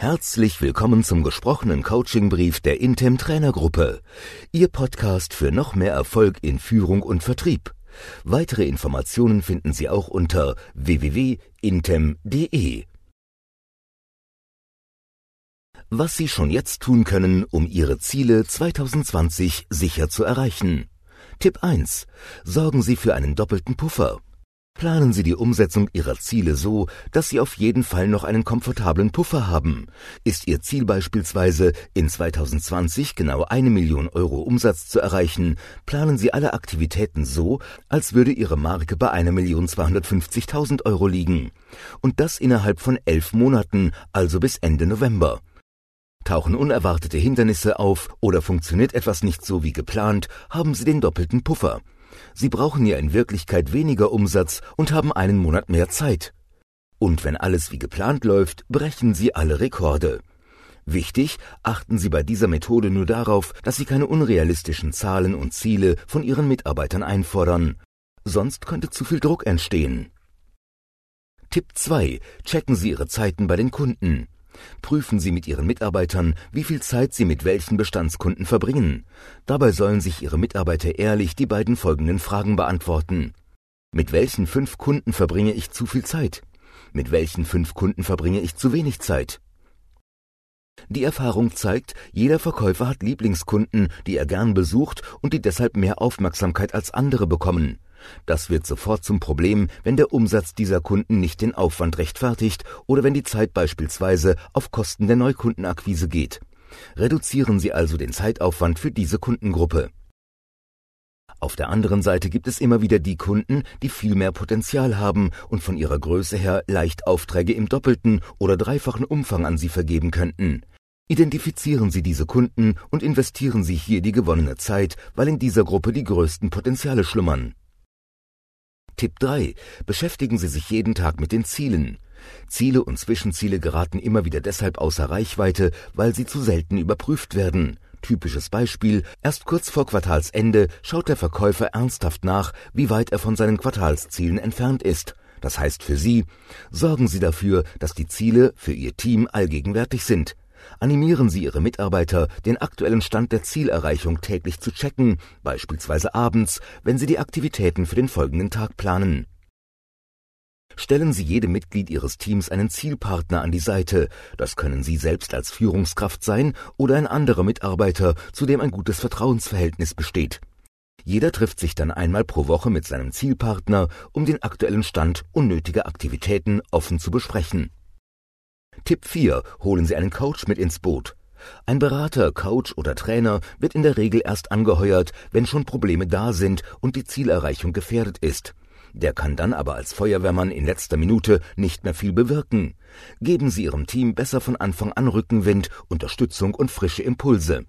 Herzlich willkommen zum gesprochenen Coachingbrief der Intem Trainergruppe. Ihr Podcast für noch mehr Erfolg in Führung und Vertrieb. Weitere Informationen finden Sie auch unter www.intem.de. Was Sie schon jetzt tun können, um Ihre Ziele 2020 sicher zu erreichen. Tipp 1. Sorgen Sie für einen doppelten Puffer. Planen Sie die Umsetzung Ihrer Ziele so, dass Sie auf jeden Fall noch einen komfortablen Puffer haben. Ist Ihr Ziel beispielsweise, in 2020 genau eine Million Euro Umsatz zu erreichen, planen Sie alle Aktivitäten so, als würde Ihre Marke bei einer Million 250.000 Euro liegen. Und das innerhalb von elf Monaten, also bis Ende November. Tauchen unerwartete Hindernisse auf oder funktioniert etwas nicht so wie geplant, haben Sie den doppelten Puffer. Sie brauchen ja in Wirklichkeit weniger Umsatz und haben einen Monat mehr Zeit. Und wenn alles wie geplant läuft, brechen Sie alle Rekorde. Wichtig, achten Sie bei dieser Methode nur darauf, dass Sie keine unrealistischen Zahlen und Ziele von Ihren Mitarbeitern einfordern. Sonst könnte zu viel Druck entstehen. Tipp 2. Checken Sie Ihre Zeiten bei den Kunden. Prüfen Sie mit Ihren Mitarbeitern, wie viel Zeit Sie mit welchen Bestandskunden verbringen. Dabei sollen sich Ihre Mitarbeiter ehrlich die beiden folgenden Fragen beantworten. Mit welchen fünf Kunden verbringe ich zu viel Zeit? Mit welchen fünf Kunden verbringe ich zu wenig Zeit? Die Erfahrung zeigt, jeder Verkäufer hat Lieblingskunden, die er gern besucht und die deshalb mehr Aufmerksamkeit als andere bekommen. Das wird sofort zum Problem, wenn der Umsatz dieser Kunden nicht den Aufwand rechtfertigt oder wenn die Zeit beispielsweise auf Kosten der Neukundenakquise geht. Reduzieren Sie also den Zeitaufwand für diese Kundengruppe. Auf der anderen Seite gibt es immer wieder die Kunden, die viel mehr Potenzial haben und von ihrer Größe her leicht Aufträge im doppelten oder dreifachen Umfang an Sie vergeben könnten. Identifizieren Sie diese Kunden und investieren Sie hier die gewonnene Zeit, weil in dieser Gruppe die größten Potenziale schlummern. Tipp 3. Beschäftigen Sie sich jeden Tag mit den Zielen. Ziele und Zwischenziele geraten immer wieder deshalb außer Reichweite, weil sie zu selten überprüft werden. Typisches Beispiel, erst kurz vor Quartalsende schaut der Verkäufer ernsthaft nach, wie weit er von seinen Quartalszielen entfernt ist. Das heißt für Sie, sorgen Sie dafür, dass die Ziele für Ihr Team allgegenwärtig sind. Animieren Sie Ihre Mitarbeiter, den aktuellen Stand der Zielerreichung täglich zu checken, beispielsweise abends, wenn Sie die Aktivitäten für den folgenden Tag planen. Stellen Sie jedem Mitglied Ihres Teams einen Zielpartner an die Seite. Das können Sie selbst als Führungskraft sein oder ein anderer Mitarbeiter, zu dem ein gutes Vertrauensverhältnis besteht. Jeder trifft sich dann einmal pro Woche mit seinem Zielpartner, um den aktuellen Stand unnötiger Aktivitäten offen zu besprechen. Tipp 4. Holen Sie einen Coach mit ins Boot. Ein Berater, Coach oder Trainer wird in der Regel erst angeheuert, wenn schon Probleme da sind und die Zielerreichung gefährdet ist. Der kann dann aber als Feuerwehrmann in letzter Minute nicht mehr viel bewirken. Geben Sie Ihrem Team besser von Anfang an Rückenwind, Unterstützung und frische Impulse.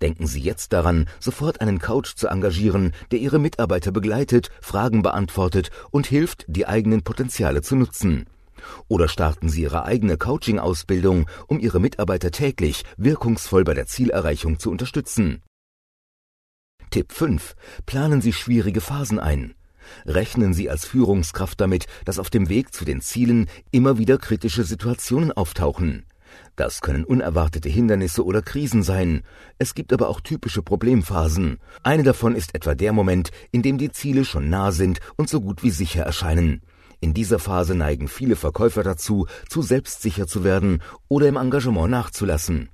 Denken Sie jetzt daran, sofort einen Coach zu engagieren, der Ihre Mitarbeiter begleitet, Fragen beantwortet und hilft, die eigenen Potenziale zu nutzen. Oder starten Sie Ihre eigene Coaching-Ausbildung, um Ihre Mitarbeiter täglich wirkungsvoll bei der Zielerreichung zu unterstützen. Tipp 5. Planen Sie schwierige Phasen ein. Rechnen Sie als Führungskraft damit, dass auf dem Weg zu den Zielen immer wieder kritische Situationen auftauchen. Das können unerwartete Hindernisse oder Krisen sein. Es gibt aber auch typische Problemphasen. Eine davon ist etwa der Moment, in dem die Ziele schon nah sind und so gut wie sicher erscheinen. In dieser Phase neigen viele Verkäufer dazu, zu selbstsicher zu werden oder im Engagement nachzulassen.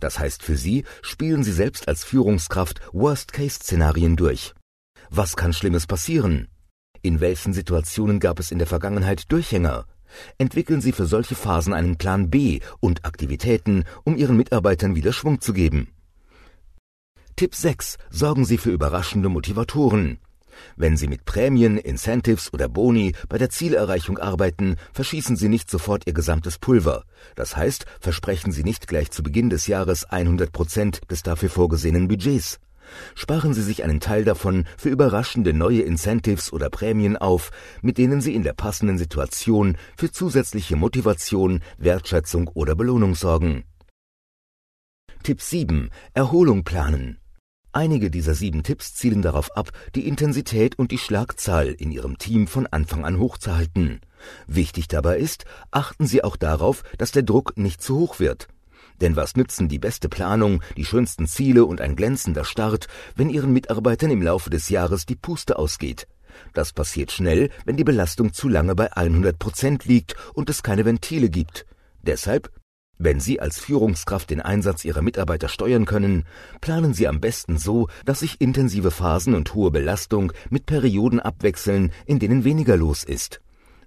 Das heißt für Sie, spielen Sie selbst als Führungskraft Worst-Case-Szenarien durch. Was kann Schlimmes passieren? In welchen Situationen gab es in der Vergangenheit Durchhänger? Entwickeln Sie für solche Phasen einen Plan B und Aktivitäten, um Ihren Mitarbeitern wieder Schwung zu geben. Tipp 6. Sorgen Sie für überraschende Motivatoren. Wenn Sie mit Prämien, Incentives oder Boni bei der Zielerreichung arbeiten, verschießen Sie nicht sofort Ihr gesamtes Pulver. Das heißt, versprechen Sie nicht gleich zu Beginn des Jahres 100 Prozent des dafür vorgesehenen Budgets. Sparen Sie sich einen Teil davon für überraschende neue Incentives oder Prämien auf, mit denen Sie in der passenden Situation für zusätzliche Motivation, Wertschätzung oder Belohnung sorgen. Tipp 7. Erholung planen. Einige dieser sieben Tipps zielen darauf ab, die Intensität und die Schlagzahl in Ihrem Team von Anfang an hochzuhalten. Wichtig dabei ist, achten Sie auch darauf, dass der Druck nicht zu hoch wird. Denn was nützen die beste Planung, die schönsten Ziele und ein glänzender Start, wenn Ihren Mitarbeitern im Laufe des Jahres die Puste ausgeht? Das passiert schnell, wenn die Belastung zu lange bei 100 Prozent liegt und es keine Ventile gibt. Deshalb, wenn Sie als Führungskraft den Einsatz Ihrer Mitarbeiter steuern können, planen Sie am besten so, dass sich intensive Phasen und hohe Belastung mit Perioden abwechseln, in denen weniger los ist.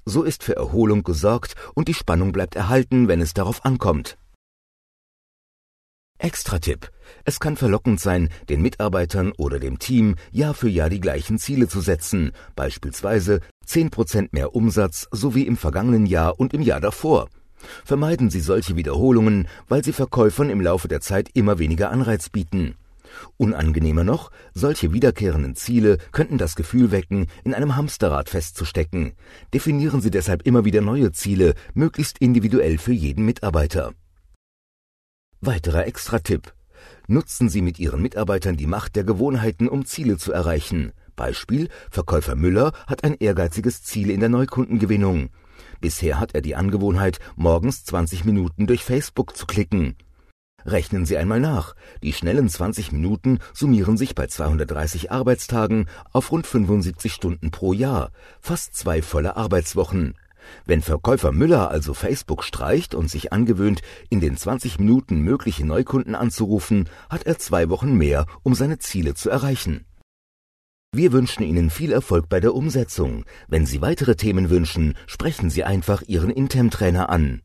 So ist für Erholung gesorgt und die Spannung bleibt erhalten, wenn es darauf ankommt. Extra-Tipp. Es kann verlockend sein, den Mitarbeitern oder dem Team Jahr für Jahr die gleichen Ziele zu setzen, beispielsweise 10% mehr Umsatz sowie im vergangenen Jahr und im Jahr davor. Vermeiden Sie solche Wiederholungen, weil sie Verkäufern im Laufe der Zeit immer weniger Anreiz bieten. Unangenehmer noch, solche wiederkehrenden Ziele könnten das Gefühl wecken, in einem Hamsterrad festzustecken. Definieren Sie deshalb immer wieder neue Ziele, möglichst individuell für jeden Mitarbeiter. Weiterer Extra-Tipp. Nutzen Sie mit Ihren Mitarbeitern die Macht der Gewohnheiten, um Ziele zu erreichen. Beispiel, Verkäufer Müller hat ein ehrgeiziges Ziel in der Neukundengewinnung. Bisher hat er die Angewohnheit, morgens 20 Minuten durch Facebook zu klicken. Rechnen Sie einmal nach. Die schnellen 20 Minuten summieren sich bei 230 Arbeitstagen auf rund 75 Stunden pro Jahr, fast zwei volle Arbeitswochen. Wenn Verkäufer Müller also Facebook streicht und sich angewöhnt, in den 20 Minuten mögliche Neukunden anzurufen, hat er zwei Wochen mehr, um seine Ziele zu erreichen. Wir wünschen Ihnen viel Erfolg bei der Umsetzung. Wenn Sie weitere Themen wünschen, sprechen Sie einfach Ihren Intem-Trainer an.